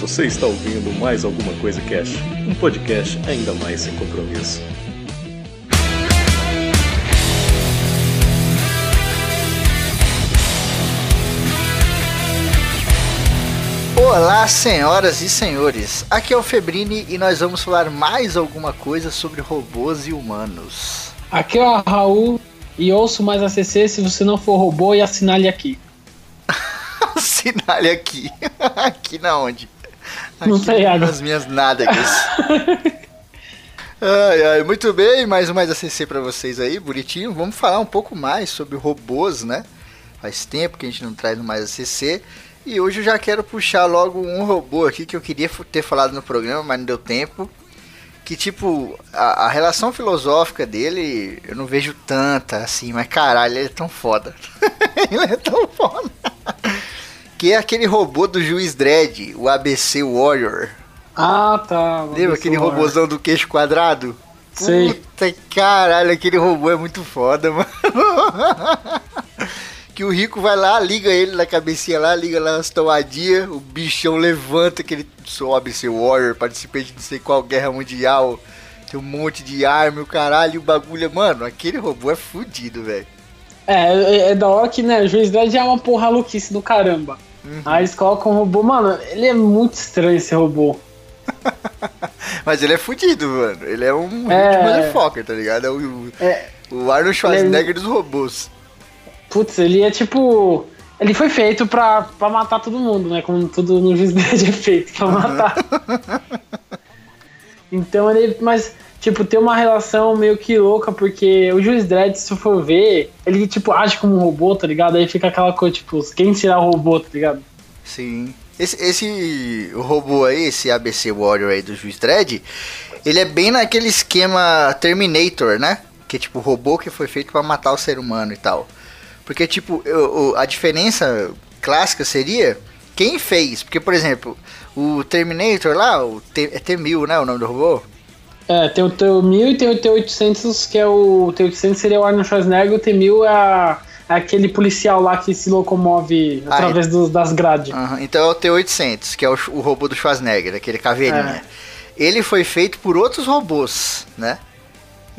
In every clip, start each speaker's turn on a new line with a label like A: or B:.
A: Você está ouvindo mais alguma coisa Cash, um podcast ainda mais sem compromisso.
B: Olá, senhoras e senhores. Aqui é o Febrini e nós vamos falar mais alguma coisa sobre robôs e humanos.
C: Aqui é o Raul e ouço mais ACC se você não for robô e assinale aqui.
B: assinale aqui. aqui na onde? Aqui
C: não sei, água.
B: Nas minhas nádegas. ai, ai, muito bem, mais um mais ACC pra vocês aí, bonitinho. Vamos falar um pouco mais sobre robôs, né? Faz tempo que a gente não traz no mais ACC. E hoje eu já quero puxar logo um robô aqui que eu queria ter falado no programa, mas não deu tempo. Que tipo, a, a relação filosófica dele eu não vejo tanta assim, mas caralho, ele é tão foda. ele é tão foda. Que é aquele robô do Juiz Dredd, o ABC Warrior.
C: Ah, tá.
B: Lembra aquele Warrior. robôzão do queixo quadrado?
C: Sei.
B: Puta caralho, aquele robô é muito foda, mano. que o rico vai lá, liga ele na cabecinha lá, liga lá nas tomadinhas, o bichão levanta, que ele sobe ser Warrior, participante de não sei qual guerra mundial, tem um monte de arma, o caralho, o bagulho, mano, aquele robô é fudido, velho.
C: É, é, é, da hora que, né, o Juiz Dredd é uma porra louquice do caramba. Uhum. Aí eles colocam um robô, mano, ele é muito estranho esse robô.
B: Mas ele é fudido, mano. Ele é um é... motherfucker, tá ligado? É o, é... o Arnold Schwarzenegger é... dos robôs.
C: Putz, ele é tipo. Ele foi feito pra, pra matar todo mundo, né? Como tudo no Juiz é feito pra matar. então ele. Mas, tipo, tem uma relação meio que louca, porque o Juiz Dredd, se for ver, ele, tipo, age como um robô, tá ligado? Aí fica aquela coisa, tipo, quem será o robô, tá ligado?
B: Sim. Esse, esse robô aí, esse ABC Warrior aí do Juiz Dredd, ele é bem naquele esquema Terminator, né? Que é tipo robô que foi feito para matar o ser humano e tal. Porque, tipo, eu, a diferença clássica seria quem fez. Porque, por exemplo, o Terminator lá, o T, é T-1000, né? O nome do robô?
C: É, tem o T-1000 e tem o T-800, que é o... T-800 seria o Arnold Schwarzenegger, o T-1000 é, a, é aquele policial lá que se locomove ah, através do, das grades.
B: então é o T-800, que é o, o, robô do Schwarzenegger, aquele caveirinha. É. Ele foi feito por outros robôs, né?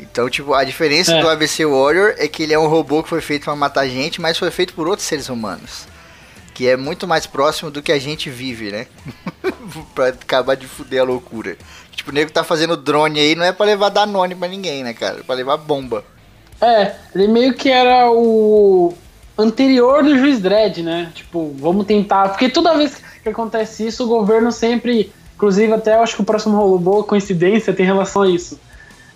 B: Então, tipo, a diferença é. do ABC Warrior é que ele é um robô que foi feito para matar gente, mas foi feito por outros seres humanos. Que é muito mais próximo do que a gente vive, né? pra acabar de fuder a loucura. Tipo, o nego tá fazendo drone aí, não é pra levar Danone pra ninguém, né, cara? É pra levar bomba.
C: É, ele meio que era o anterior do Juiz Dredd, né? Tipo, vamos tentar. Porque toda vez que acontece isso, o governo sempre. Inclusive, até eu acho que o próximo robô, coincidência, tem relação a isso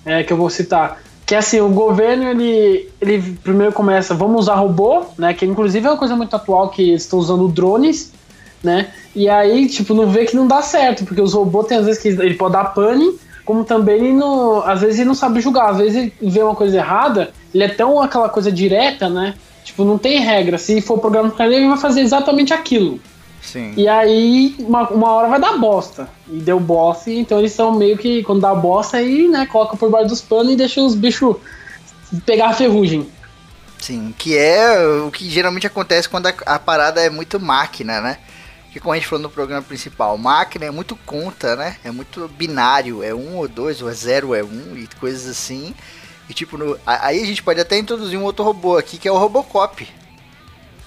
C: é, que eu vou citar. Que assim, o governo ele, ele primeiro começa, vamos usar robô, né? Que inclusive é uma coisa muito atual que eles estão usando drones, né? E aí, tipo, não vê que não dá certo, porque os robôs tem às vezes que ele pode dar pane, como também ele não, às vezes ele não sabe julgar, às vezes ele vê uma coisa errada, ele é tão aquela coisa direta, né? Tipo, não tem regra. Se for programa para ele, ele vai fazer exatamente aquilo.
B: Sim.
C: E aí, uma, uma hora vai dar bosta. E deu bosta, então eles são meio que, quando dá bosta, aí, né, coloca por baixo dos panos e deixa os bichos pegar a ferrugem.
B: Sim, que é o que geralmente acontece quando a, a parada é muito máquina, né? Que como a gente falou no programa principal, máquina é muito conta, né? É muito binário, é um ou dois, ou é zero ou é um, e coisas assim. E tipo, no, aí a gente pode até introduzir um outro robô aqui, que é o Robocop.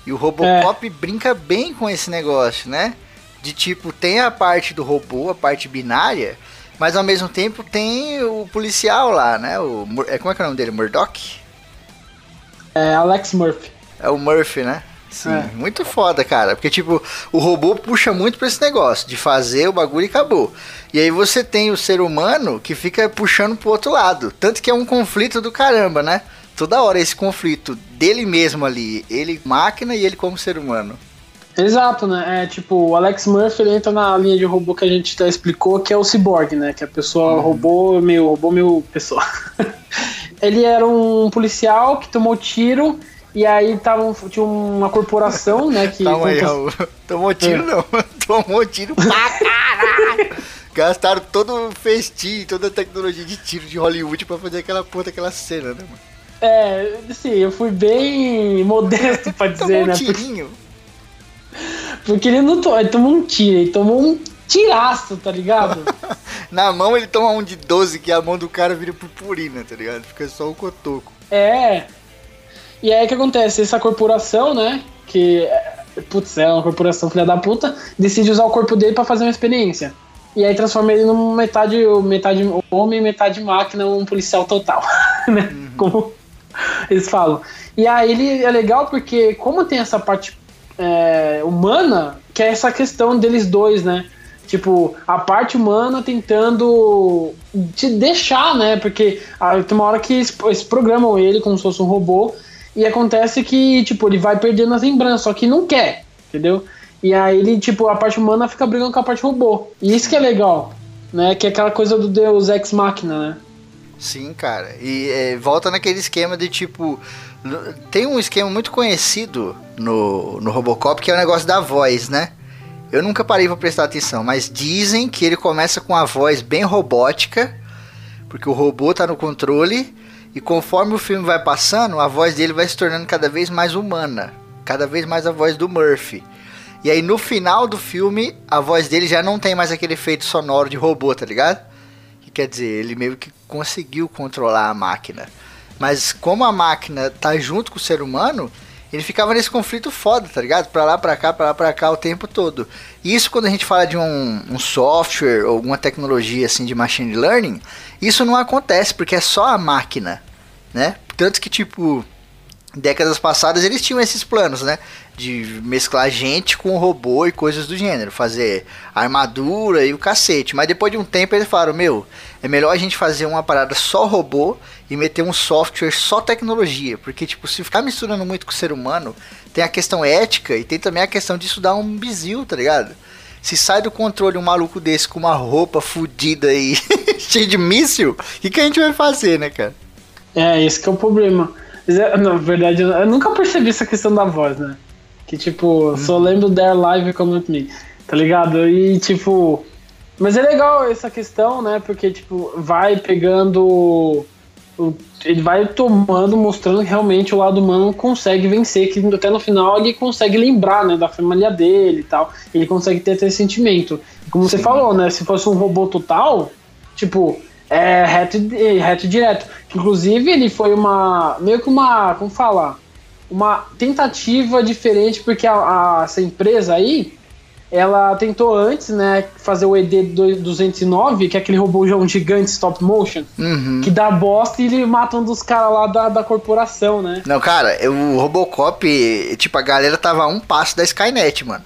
B: E o Robocop é. brinca bem com esse negócio, né? De tipo, tem a parte do robô, a parte binária, mas ao mesmo tempo tem o policial lá, né? O, é, como é que é o nome dele? Murdoch?
C: É Alex Murphy.
B: É o Murphy, né? Sim, é. muito foda, cara. Porque, tipo, o robô puxa muito pra esse negócio de fazer o bagulho e acabou. E aí você tem o ser humano que fica puxando pro outro lado. Tanto que é um conflito do caramba, né? toda hora esse conflito dele mesmo ali, ele máquina e ele como ser humano.
C: Exato, né? É tipo, o Alex Murphy ele entra na linha de robô que a gente já explicou, que é o cyborg, né? Que é a pessoa uhum. robô meio robô meio pessoa. ele era um policial que tomou tiro e aí tava, tinha uma corporação, né? Que
B: Calma aí, Raul. Tomou tiro é. não, tomou tiro pra caralho. Gastaram todo o festim, toda a tecnologia de tiro de Hollywood pra fazer aquela porra daquela cena, né, mano?
C: É, sim, eu fui bem modesto pra dizer,
B: tomou
C: né?
B: Um tirinho.
C: Porque, porque ele não tomou, ele tomou um tiro, ele tomou um tiraço, tá ligado?
B: Na mão ele toma um de 12, que a mão do cara vira purpurina, tá ligado? Fica só o cotoco.
C: É. E aí o que acontece? Essa corporação, né? Que. Putz, é uma corporação filha da puta, decide usar o corpo dele para fazer uma experiência. E aí transforma ele num metade, metade homem, metade máquina, um policial total. né? Uhum. Como eles falam. E aí ele é legal porque, como tem essa parte é, humana, que é essa questão deles dois, né? Tipo, a parte humana tentando te deixar, né? Porque ah, tem uma hora que eles, eles programam ele como se fosse um robô e acontece que, tipo, ele vai perdendo as lembranças, só que não quer, entendeu? E aí ele, tipo, a parte humana fica brigando com a parte robô. E isso que é legal, né? Que é aquela coisa do Deus Ex Machina, né?
B: Sim, cara. E é, volta naquele esquema de tipo. Tem um esquema muito conhecido no, no Robocop que é o negócio da voz, né? Eu nunca parei para prestar atenção, mas dizem que ele começa com a voz bem robótica, porque o robô tá no controle, e conforme o filme vai passando, a voz dele vai se tornando cada vez mais humana, cada vez mais a voz do Murphy. E aí no final do filme, a voz dele já não tem mais aquele efeito sonoro de robô, tá ligado? Que quer dizer, ele meio que conseguiu controlar a máquina. Mas como a máquina tá junto com o ser humano, ele ficava nesse conflito foda, tá ligado? Pra lá, pra cá, pra lá, pra cá o tempo todo. E isso quando a gente fala de um, um software ou alguma tecnologia assim de machine learning, isso não acontece porque é só a máquina, né? Tanto que tipo décadas passadas eles tinham esses planos, né? De mesclar gente com robô e coisas do gênero, fazer armadura e o cacete. Mas depois de um tempo eles falaram: Meu, é melhor a gente fazer uma parada só robô e meter um software só tecnologia. Porque, tipo, se ficar misturando muito com o ser humano, tem a questão ética e tem também a questão disso dar um bizil, tá ligado? Se sai do controle um maluco desse com uma roupa fodida e cheio de míssil, o que, que a gente vai fazer, né, cara?
C: É, esse que é o problema. É, na verdade, eu nunca percebi essa questão da voz, né? Que tipo, hum. só lembro Their Live Come With Me, tá ligado? E tipo. Mas é legal essa questão, né? Porque, tipo, vai pegando. Ele vai tomando, mostrando que realmente o lado humano consegue vencer, que até no final ele consegue lembrar, né, da família dele e tal. Ele consegue ter esse sentimento. Como Sim. você falou, né? Se fosse um robô total, tipo, é reto, reto direto. Inclusive, ele foi uma. meio que uma. como falar? Uma tentativa diferente, porque a, a, essa empresa aí. Ela tentou antes, né, fazer o ED209, que é aquele robô gigante stop motion,
B: uhum.
C: que dá bosta e ele mata um dos caras lá da, da corporação, né?
B: Não, cara, o Robocop, tipo, a galera tava a um passo da Skynet, mano.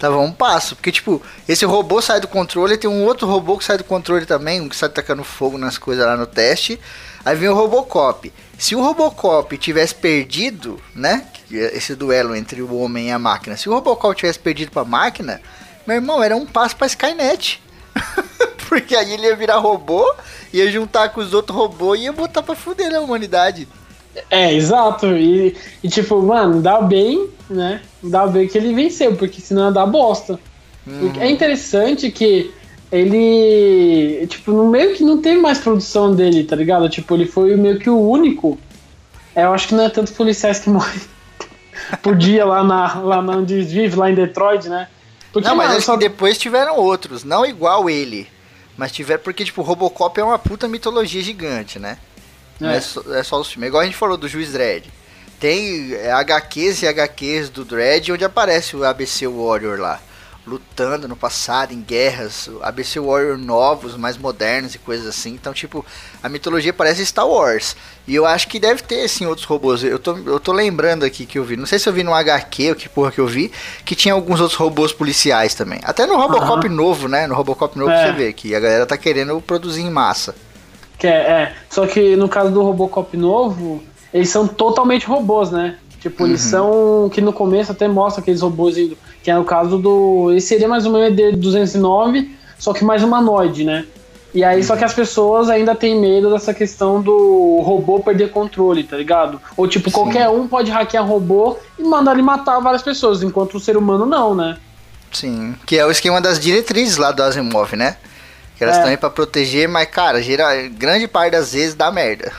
B: Tava um passo. Porque, tipo, esse robô sai do controle, tem um outro robô que sai do controle também, um que sai tacando fogo nas coisas lá no teste. Aí vem o Robocop. Se o Robocop tivesse perdido, né? Esse duelo entre o homem e a máquina. Se o Robocop tivesse perdido pra máquina, meu irmão, era um passo pra Skynet. Porque aí ele ia virar robô, ia juntar com os outros robôs e ia botar pra fuder a humanidade.
C: É, exato. E, e, tipo, mano, dá bem, né? Dá bem que ele venceu, porque senão ia dar bosta. Uhum. É interessante que ele, tipo, no meio que não tem mais produção dele, tá ligado? Tipo, ele foi meio que o único. É, eu acho que não é tantos policiais que morrem por dia lá, na, lá na onde vive, lá em Detroit, né?
B: Porque, não, mas acho só... que depois tiveram outros, não igual ele. Mas tiveram, porque, tipo, Robocop é uma puta mitologia gigante, né? Não é, é só, é só os filmes. É igual a gente falou do Juiz Dredd. Tem HQs e HQs do Dredd onde aparece o ABC Warrior lá. Lutando no passado, em guerras, ABC Warrior novos, mais modernos e coisas assim. Então, tipo, a mitologia parece Star Wars. E eu acho que deve ter, assim, outros robôs. Eu tô, eu tô lembrando aqui que eu vi. Não sei se eu vi no HQ ou que porra que eu vi. Que tinha alguns outros robôs policiais também. Até no Robocop uhum. novo, né? No Robocop novo é. você vê que a galera tá querendo produzir em massa.
C: Que é, é, Só que no caso do Robocop novo, eles são totalmente robôs, né? Tipo, eles uhum. são. Que no começo até mostra aqueles robôs indo. Que é o caso do. Esse seria mais ou menos ED209, só que mais humanoide, né? E aí, uhum. só que as pessoas ainda têm medo dessa questão do robô perder controle, tá ligado? Ou tipo, Sim. qualquer um pode hackear robô e mandar ele matar várias pessoas, enquanto o ser humano não, né?
B: Sim, que é o esquema das diretrizes lá do Asimov, né? Que elas
C: É.
B: estão aí pra proteger, mas, cara, geral, grande parte das vezes dá merda.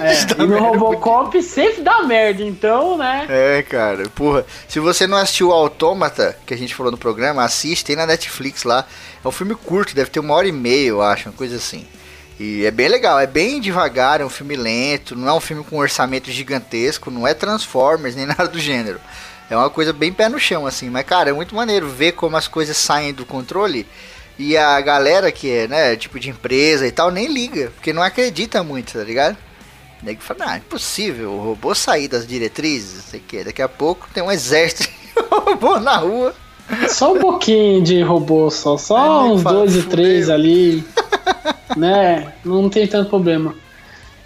C: É, e no Robocop sempre dá merda, então, né?
B: É, cara, porra. Se você não assistiu o Autômata, que a gente falou no programa, assiste, tem na Netflix lá. É um filme curto, deve ter uma hora e meia, eu acho, uma coisa assim. E é bem legal, é bem devagar, é um filme lento, não é um filme com um orçamento gigantesco, não é Transformers nem nada do gênero. É uma coisa bem pé no chão, assim. Mas, cara, é muito maneiro ver como as coisas saem do controle. E a galera que é, né, tipo de empresa e tal, nem liga, porque não acredita muito, tá ligado? O nego fala, ah, impossível, o robô sair das diretrizes, sei o que. Daqui a pouco tem um exército de robô na rua.
C: Só um pouquinho de robô, só, só
B: nego
C: uns
B: fala,
C: dois e três ali, né? Não tem tanto problema.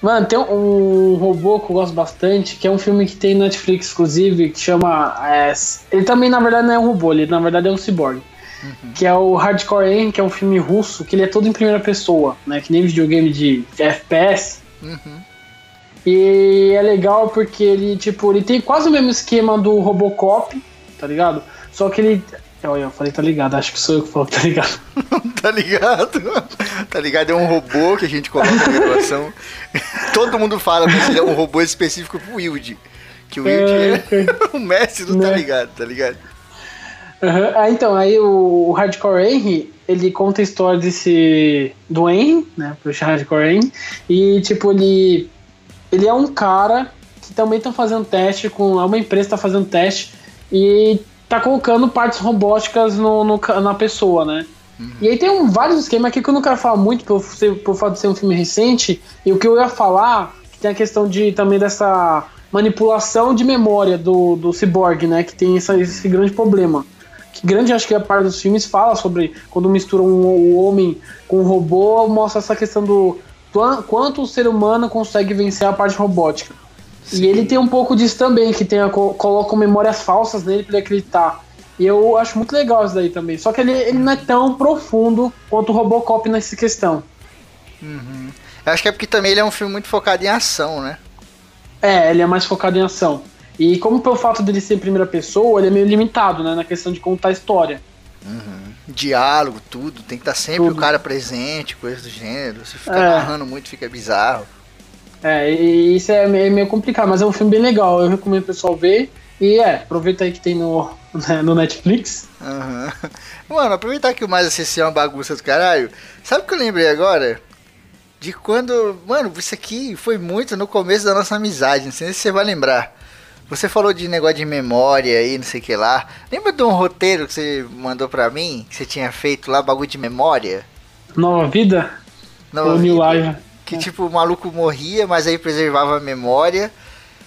C: Mano, tem um robô que eu gosto bastante, que é um filme que tem Netflix, inclusive, que chama. é, ele também, na verdade, não é um robô, ele na verdade é um cyborg. Que é o Hardcore Aim, que é um filme russo, que ele é todo em primeira pessoa, né? Que nem videogame de FPS.
B: Uhum.
C: E é legal porque ele, tipo, ele tem quase o mesmo esquema do Robocop, tá ligado? Só que ele. Olha, eu falei, tá ligado, acho que sou eu que falo, tá ligado?
B: tá ligado? Tá ligado? É um robô que a gente coloca na gravação. Todo mundo fala, mas ele é um robô específico pro Wilde. Que o Wilde é, o mestre do tá
C: Né?
B: ligado, tá ligado?
C: Aham. Ah, então, aí o, o Hardcore Henry, ele conta a história desse. do Henry, né? Pro Hardcore Henry. E, tipo, ele. Ele é um cara que também tá fazendo teste com. É uma empresa que tá fazendo teste e tá colocando partes robóticas no, no na pessoa, né? E aí tem um, vários esquemas aqui que eu não quero falar muito por, ser, por fato de ser um filme recente. E o que eu ia falar, que tem a questão de também dessa manipulação de memória do, do cyborg, né? Que tem essa- esse grande problema. Que grande, acho que a parte dos filmes fala sobre quando mistura um, o homem com o robô, mostra essa questão do, do an- quanto o ser humano consegue vencer a parte robótica. E ele tem um pouco disso também, que tem a, co- colocam memórias falsas nele pra ele acreditar. E eu acho muito legal isso daí também. Só que ele, ele não é tão profundo quanto o Robocop nessa questão.
B: Eu acho que é porque também ele é um filme muito focado em ação, né?
C: É, ele é mais focado em ação. E como pelo fato dele ser em primeira pessoa, ele é meio limitado, né? Na questão de contar a história.
B: Diálogo, tudo. Tem que estar sempre
C: Tudo.
B: o cara presente, coisa do gênero. Se ficar
C: É.
B: narrando muito, fica bizarro.
C: É, e isso é meio, complicado, mas é um filme bem legal. Eu recomendo o pessoal ver. E é, aproveita aí que tem no, né, no Netflix.
B: Aham. Mano, aproveitar que o Mais Acessível é uma bagunça do caralho. Sabe o que eu lembrei agora? De quando. Mano, isso aqui foi muito no começo da nossa amizade. Não sei se você vai lembrar. Você falou de negócio de memória aí, não sei o que lá. Lembra de um roteiro que você mandou pra mim? Que você tinha feito lá, bagulho de memória?
C: Nova Vida?
B: Não,
C: ou New Life?
B: Que tipo, o maluco morria, mas aí preservava a memória.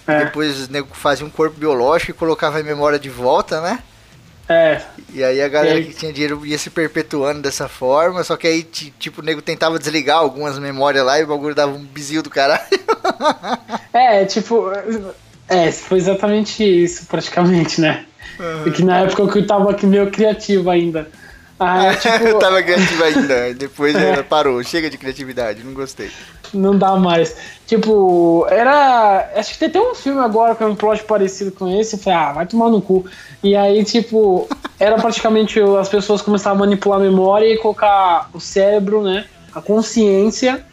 C: É,
B: Depois nego fazia um corpo biológico e colocava a memória de volta, né?
C: é,
B: E aí a galera
C: E aí-
B: que tinha dinheiro ia se perpetuando dessa forma, só que aí, ti- tipo, o nego tentava desligar algumas memórias lá e o bagulho dava um bizil do caralho.
C: é, tipo. É, foi exatamente isso, praticamente, né? E que na época eu tava aqui meio criativo ainda. Ah, tipo,
B: Eu tava criativo ainda, depois eh, parou. Chega de criatividade, não gostei.
C: não dá mais. Tipo, era. Acho que tem até um filme agora com um plot parecido com esse. Eu falei, ah, vai tomar no cu. E aí, tipo, era praticamente as pessoas começavam a manipular a memória e colocar o cérebro, né? A consciência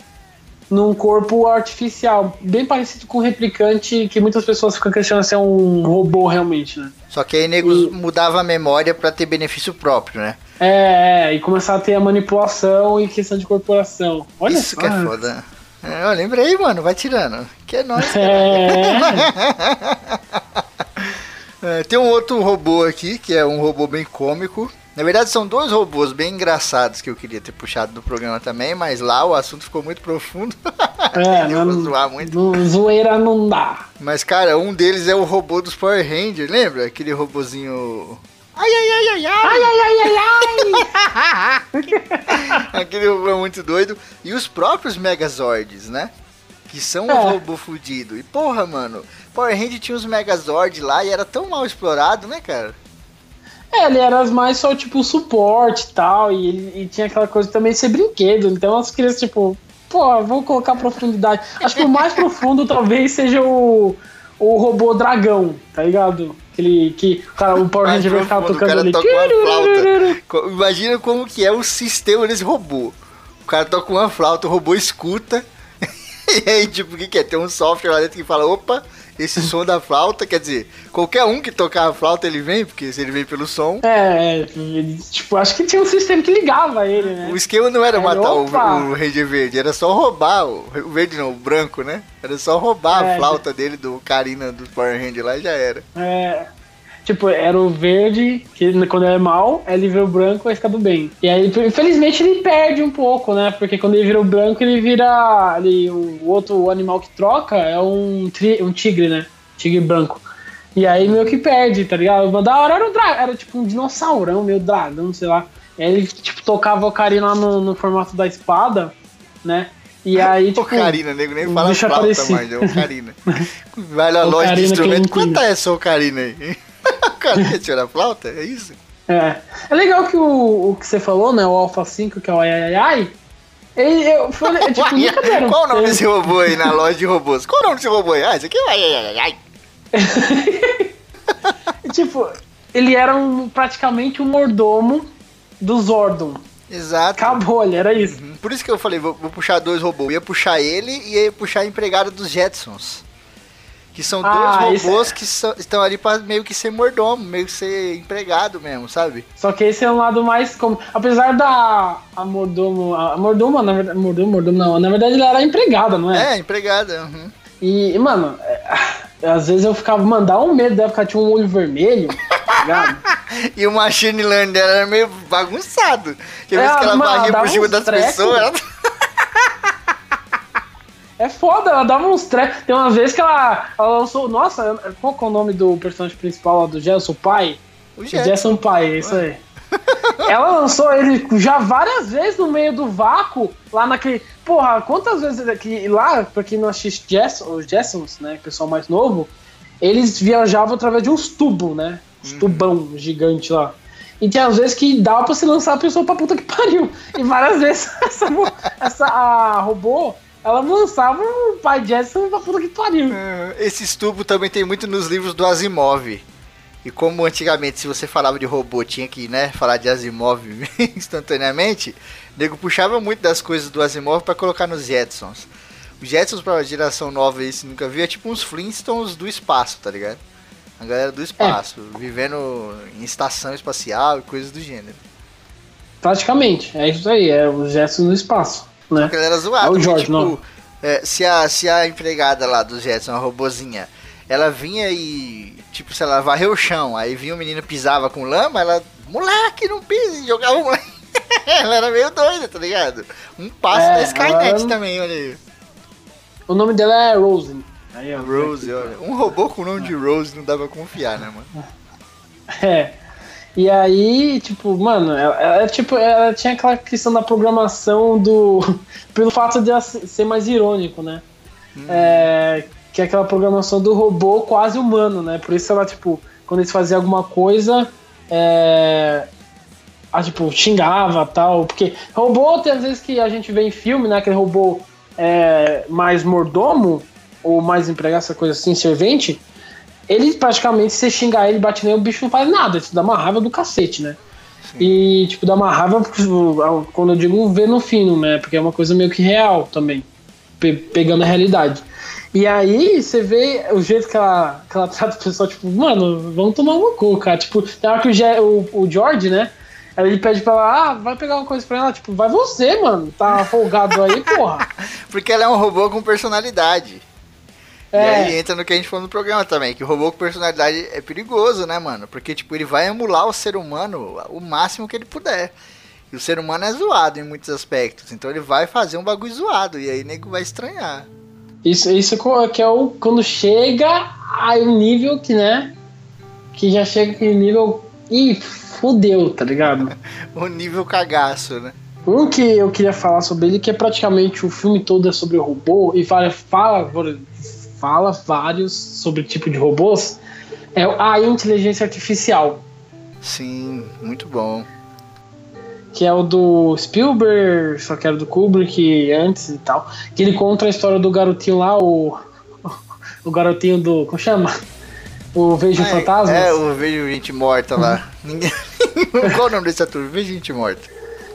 C: num corpo artificial. Bem parecido com o replicante que muitas pessoas ficam questionando se é um robô realmente, né?
B: Só que aí nego
C: E-
B: mudava a memória pra ter benefício próprio, né?
C: É, é, e começar a ter a manipulação e questão de corporação. Olha
B: Isso
C: só.
B: que é foda. É, eu lembrei, mano, vai tirando. Que é nóis. cara.
C: É,
B: É, tem um outro robô aqui, que é um robô bem cômico. Na verdade, são dois robôs bem engraçados que eu queria ter puxado do programa também, mas lá o assunto ficou muito profundo.
C: é,
B: eu vou
C: não,
B: zoar muito.
C: zoeira não dá.
B: Mas, cara, um deles é o robô dos Power Rangers, lembra? Aquele robozinho. Ai, ai, ai, ai, ai!
C: Ai, ai, ai, ai, ai!
B: Aquele robô é muito doido. E os próprios Megazords, né? Que são
C: É.
B: um robô fudido. E porra, mano, Power Ranger tinha os Megazord lá e era tão mal explorado, né, cara?
C: É, ele era mais só, tipo, suporte e tal, e, ele- e tinha aquela coisa também de ser brinquedo, então as crianças, tipo, pô, vou colocar profundidade. Acho que o mais profundo talvez seja o, o robô dragão, tá ligado? Aquele que o, cara, o Power Ranger vai ficar tocando ali.
B: toca Imagina como que é o sistema desse robô. O cara toca uma flauta, o robô escuta. e aí, tipo, o que, que é? Tem um software lá dentro que fala, opa, esse som da flauta, quer dizer, qualquer um que tocar a flauta ele vem, porque se ele vem pelo som.
C: É, é, tipo, acho que tinha um sistema que ligava ele, né?
B: O esquema não era
C: Aí,
B: matar o, o Ranger Verde, era só roubar, o, o verde não, o branco, né? Era só roubar
C: É.
B: a flauta dele do Karina do Power Ranger lá e já era.
C: É, tipo, era o verde, que quando ele é mal, aí ele vira o branco vai ficar do bem. E aí, infelizmente, ele perde um pouco, né? Porque quando ele vira o branco, ele vira. Ali, o outro animal que troca é um, tri- um tigre, né? Tigre branco. E aí meio que perde, tá ligado? Mas da hora era, um dra- era tipo um dinossaurão, meio dragão, sei lá. Aí ele, tipo, tocava o Ocarina lá no, no formato da espada, né? E aí, tipo.
B: Ocarina, nego nem fala flauta mais, é Ocarina. Vai na loja de instrumento, quanto é essa Ocarina aí? Cara tirar a flauta? É isso?
C: É. É legal que o, o que você falou, né? O Alpha 5, que é o ai ai ai. Ele, eu falei, é, tipo, nunca deram.
B: Qual o nome desse robô aí na loja de robôs? Qual o nome desse robô aí? Ah, esse aqui é o ai, ai, ai, ai.
C: Tipo, ele era um, praticamente um mordomo do Zordon.
B: Exato.
C: Acabou, ele era isso.
B: Uhum. Por isso que eu falei, vou, vou puxar dois robôs. Eu ia puxar ele e ia puxar a empregada dos Jetsons. Que são
C: Ah,
B: dois robôs que são- estão ali pra meio que ser mordomo, meio que ser empregado mesmo, sabe?
C: Só que esse é um lado mais como. Apesar da. A mordomo. A mordoma, na verdade. Mordomo, mordomo, não. Na verdade, ele era empregada, não é?
B: É, empregada. uhum.
C: E, mano, é, às vezes eu ficava. Mano, dá um medo dela ficar tinha um olho vermelho, tá ligado?
B: E o machine learning dela era meio bagunçado. Tinha
C: É,
B: vezes que ela
C: mano,
B: barria
C: dava
B: por cima das
C: treco.
B: pessoas. ela-
C: É foda, ela dava uns tre... Tem uma vez que ela, ela lançou. Nossa, qual que é o nome do personagem principal lá do Gerson, o pai?
B: O
C: O
B: Jetson.
C: Gerson Pai, é isso aí. ela lançou ele já várias vezes no meio do vácuo, lá naquele. Porra, quantas vezes aqui lá, pra quem não assiste Jess, os Jetsons, né? Pessoal mais novo, eles viajavam através de uns tubos, né? Uns tubão gigante lá. E tinha às vezes que dava pra se lançar a pessoa pra puta que pariu. E várias vezes essa, essa a robô, ela lançava o pai Jetson pra puta que pariu.
B: Ah, Esse estubo também tem muito nos livros do Asimov. E como antigamente, se você falava de robô, tinha que né, falar de Asimov instantaneamente, o nego puxava muito das coisas do Asimov pra colocar nos Jetsons. Os Jetsons, pra geração nova aí, se nunca viu, é tipo uns Flintstones do espaço, tá ligado? A galera do espaço, vivendo em estação espacial e coisas do gênero.
C: Praticamente, é isso aí, é os Jetsons no espaço, né?
B: Porque ela era zoada.
C: É o
B: porque,
C: Jorge,
B: tipo,
C: não.
B: é, se, a, se a empregada lá do Jetson, a robozinha, ela vinha e, tipo, sei lá, varreu o chão, aí vinha o menino pisava com lama, ela, moleque, não pisa, e jogava o moleque. ela era meio doida, tá ligado? Um passo
C: É,
B: da Skynet
C: ela-
B: também, olha aí.
C: O nome dela é Rose. Aí,
B: Rose, olha. Um robô com o nome de Rose não dá pra confiar, né, mano?
C: É. E aí, tipo, mano, ela, ela, tipo, ela tinha aquela questão da programação do. pelo fato de ela se- ser mais irônico, né? É, que é aquela programação do robô quase humano, né? Por isso ela, tipo, quando eles faziam alguma coisa, é. Ah, tipo, xingava tal. Porque robô, tem às vezes que a gente vê em filme, né? Aquele robô é, mais mordomo, ou mais empregado, essa coisa assim, servente. Ele praticamente, se você xingar ele, bate nele, o bicho não faz nada. Isso dá uma raiva do cacete, né? E, tipo, dá uma raiva, quando eu digo ver no fino, né? Porque é uma coisa meio que real também. pe- pegando a realidade. E aí, você vê o jeito que ela, que ela trata o pessoal, tipo, mano, vamos tomar uma cu, cara. Tipo, tem hora que o, Je- o, o George, né? Aí ele pede pra ela, ah, vai pegar uma coisa pra ela. Tipo, vai você, mano. Tá folgado aí, porra.
B: Porque ela é um robô com personalidade. E
C: É.
B: aí entra no que a gente falou no programa também, que o robô com personalidade é perigoso, né, mano? Porque, tipo, ele vai emular o ser humano o máximo que ele puder. E o ser humano é zoado em muitos aspectos. Então ele vai fazer um bagulho zoado. E aí o nego vai estranhar.
C: Isso, isso que é o quando chega aí o nível que, né? Que já chega aquele nível. Ih, fudeu, tá ligado?
B: O nível cagaço, né?
C: Um que eu queria falar sobre ele, que é praticamente o filme todo é sobre robô, e fala, fala, fala vários sobre tipo de robôs, é a inteligência artificial,
B: Sim, muito bom.
C: que é o do Spielberg, só que era do Kubrick antes e tal, que ele conta a história do garotinho lá, o, o garotinho do, como chama? O Vejo
B: É,
C: Fantasmas.
B: É, eu vejo gente morta lá. Ninguém... Qual o nome desse ator? Vejo gente morta.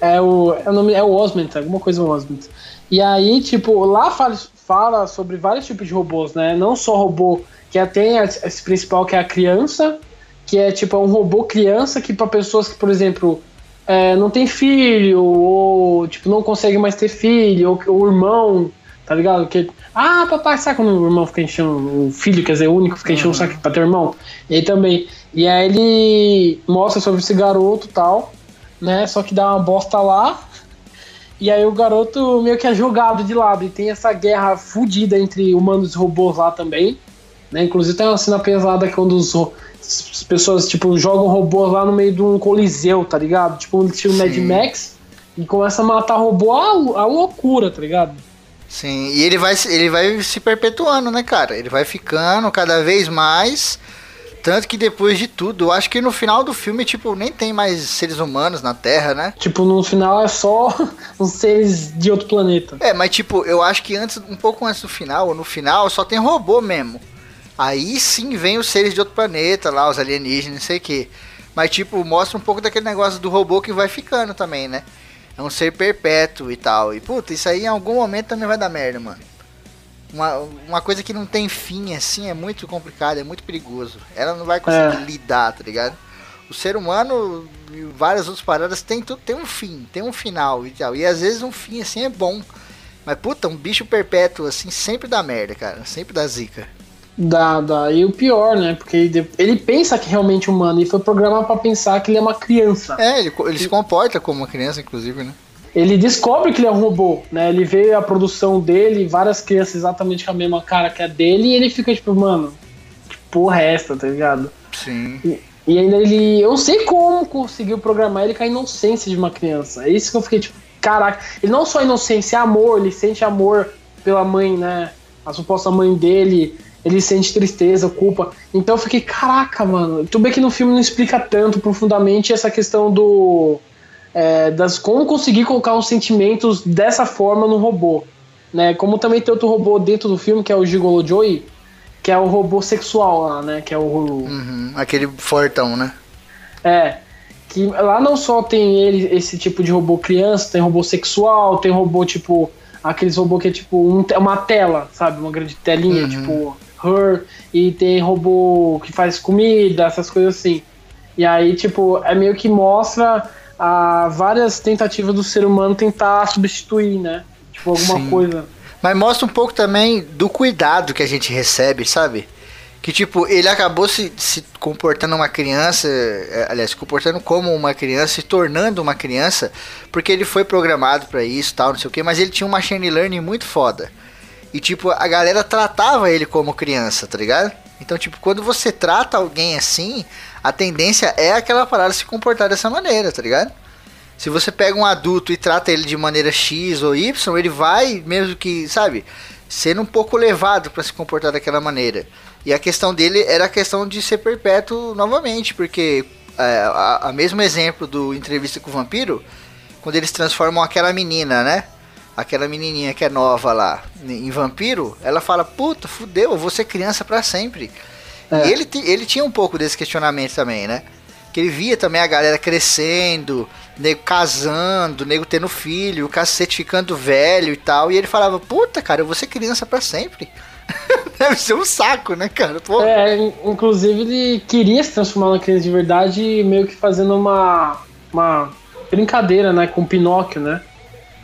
C: É o, é o nome é o Osment, alguma coisa Osment. E aí, tipo, lá fala, fala sobre vários tipos de robôs, né? Não só robô que tem esse principal que é a criança, que é tipo um robô criança que para pessoas que, por exemplo, é, não tem filho, ou tipo, não consegue mais ter filho, ou o irmão, tá ligado? Que, ah, papai, sabe quando o irmão fica enchendo, o filho, quer dizer, o único fica enchendo uhum. o saco pra ter irmão? E aí também. E aí ele mostra sobre esse garoto e tal, né? Só que dá uma bosta lá. E aí o garoto meio que é jogado de lado. E tem essa guerra fodida entre humanos e robôs lá também. Né? Inclusive tem uma cena pesada que é um dos as pessoas, tipo, jogam robôs lá no meio de um coliseu, tá ligado? Tipo, um estilo Mad Max e começa a matar robô a, a loucura, tá ligado?
B: Sim, e ele vai, ele vai se perpetuando, né, cara? Ele vai ficando cada vez mais. Tanto que depois de tudo, eu acho que no final do filme, tipo, nem tem mais seres humanos na Terra, né?
C: Tipo, no final é só os seres de outro planeta.
B: É, mas tipo, eu acho que antes, um pouco antes do final, ou no final, só tem robô mesmo. Aí sim vem os seres de outro planeta lá, os alienígenas, não sei o que. Mas, tipo, mostra um pouco daquele negócio do robô que vai ficando também, né? É um ser perpétuo e tal. E, puta, isso aí em algum momento também vai dar merda, mano. Uma, uma coisa que não tem fim, assim, é muito complicado, é muito perigoso. Ela não vai conseguir é. lidar, tá ligado? O ser humano e várias outras paradas tem, tudo, tem um fim, tem um final e tal. E às vezes um fim, assim, é bom. Mas, puta, um bicho perpétuo, assim, sempre dá merda, cara. Sempre dá zica.
C: Dá, dá. E o pior, né? Porque ele, ele pensa que realmente é humano e foi programado para pensar que ele é uma criança.
B: É, ele, ele se comporta como uma criança, inclusive, né?
C: Ele descobre que ele é um robô, né? Ele vê a produção dele, várias crianças exatamente com a mesma cara que a dele, e ele fica tipo, mano, que porra é essa, tá ligado?
B: Sim.
C: E, e ainda ele. Eu não sei como conseguiu programar ele com a inocência de uma criança. É isso que eu fiquei tipo, caraca. Ele não só inocência, é amor, ele sente amor pela mãe, né? A suposta mãe dele ele sente tristeza, culpa. Então eu fiquei, caraca, mano. Tudo bem que no filme não explica tanto profundamente essa questão do. É, das como conseguir colocar os sentimentos dessa forma no robô. Né? Como também tem outro robô dentro do filme, que é o Gigolo Joey, que é o robô sexual lá, né? Que é o.
B: Uhum, aquele fortão, né?
C: É. Que lá não só tem ele, esse tipo de robô criança, tem robô sexual, tem robô tipo. Aqueles robôs que é tipo um, uma tela, sabe? Uma grande telinha, uhum. tipo Her, e tem robô que faz comida, essas coisas assim. E aí, tipo, é meio que mostra a, várias tentativas do ser humano tentar substituir, né? Tipo, alguma Sim. coisa.
B: Mas mostra um pouco também do cuidado que a gente recebe, sabe? Que, tipo, ele acabou se, se comportando uma criança, é, aliás, se comportando como uma criança, se tornando uma criança, porque ele foi programado para isso tal, não sei o que, mas ele tinha um machine learning muito foda. E, tipo, a galera tratava ele como criança, tá ligado? Então, tipo, quando você trata alguém assim, a tendência é aquela parada se comportar dessa maneira, tá ligado? Se você pega um adulto e trata ele de maneira X ou Y, ele vai, mesmo que, sabe, sendo um pouco levado para se comportar daquela maneira. E a questão dele era a questão de ser perpétuo novamente, porque é, a, a mesmo exemplo do entrevista com o vampiro, quando eles transformam aquela menina, né? aquela menininha que é nova lá em Vampiro, ela fala: Puta, fudeu, eu vou ser criança para sempre. É. E ele, ele tinha um pouco desse questionamento também, né? Que ele via também a galera crescendo, nego casando, nego tendo filho, o cacete ficando velho e tal. E ele falava: Puta, cara, eu vou ser criança para sempre. Deve ser um saco, né, cara? Pô.
C: É, inclusive ele queria se transformar numa criança de verdade, meio que fazendo uma, uma brincadeira, né, com Pinóquio, né?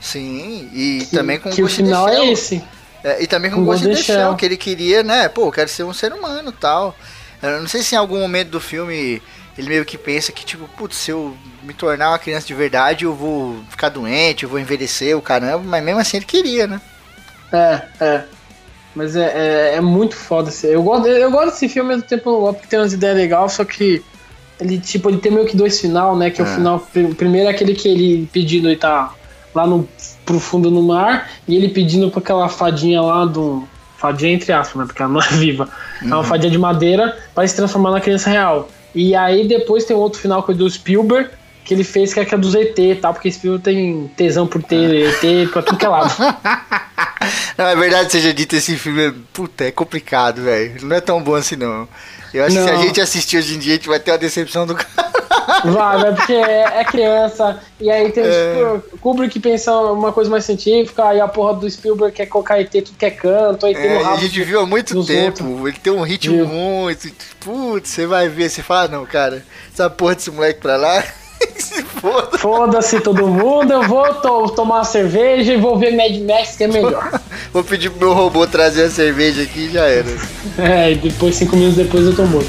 B: Sim, e que, também com
C: que o final é esse.
B: É, e também com, in the Shell, que ele queria, né? Pô, eu quero ser um ser humano tal. Eu não sei se em algum momento do filme ele meio que pensa que, tipo, putz, se eu me tornar uma criança de verdade, eu vou ficar doente, eu vou envelhecer, o caramba, mas mesmo assim ele queria, né?
C: É, é. Mas é, é, é muito foda. Assim. Eu gosto, eu gosto desse filme ao mesmo tempo, porque tem umas ideias legais, só que ele, tipo, ele tem meio que dois final, né? Que é. o final. Primeiro é aquele que ele pedindo e tá lá no profundo no mar e ele pedindo para aquela fadinha lá do fadinha entre aspas, né, porque ela não é viva. Uhum. É uma uhum. fadinha de madeira para se transformar na criança real. E aí depois tem outro final que é do Spielberg, que ele fez que é, que é do ZT e tal, porque Spielberg tem tesão por ter ET pra tudo que é lado.
B: Não, é verdade seja dito, esse filme é, puta, é complicado, velho. Não é tão bom assim, não. Eu acho não. que se a gente assistir hoje em dia, a gente vai ter uma decepção do cara.
C: Vai, vai porque é, é criança. E aí tem é. tipo, Kubrick que pensa uma coisa mais científica, aí a porra do Spielberg quer colocar ET tudo que é canto, aí tem
B: é, A gente viu há muito tempo, outros. ele tem um ritmo viu. muito. Putz, você vai ver, você fala, não, cara, essa porra desse moleque pra lá.
C: Foda-se Foda todo mundo, eu vou to tomar uma cerveja e vou ver Mad Max que é melhor.
B: vou pedir pro meu robô trazer a cerveja aqui e já era.
C: É, e depois, cinco minutos depois, eu tô morto.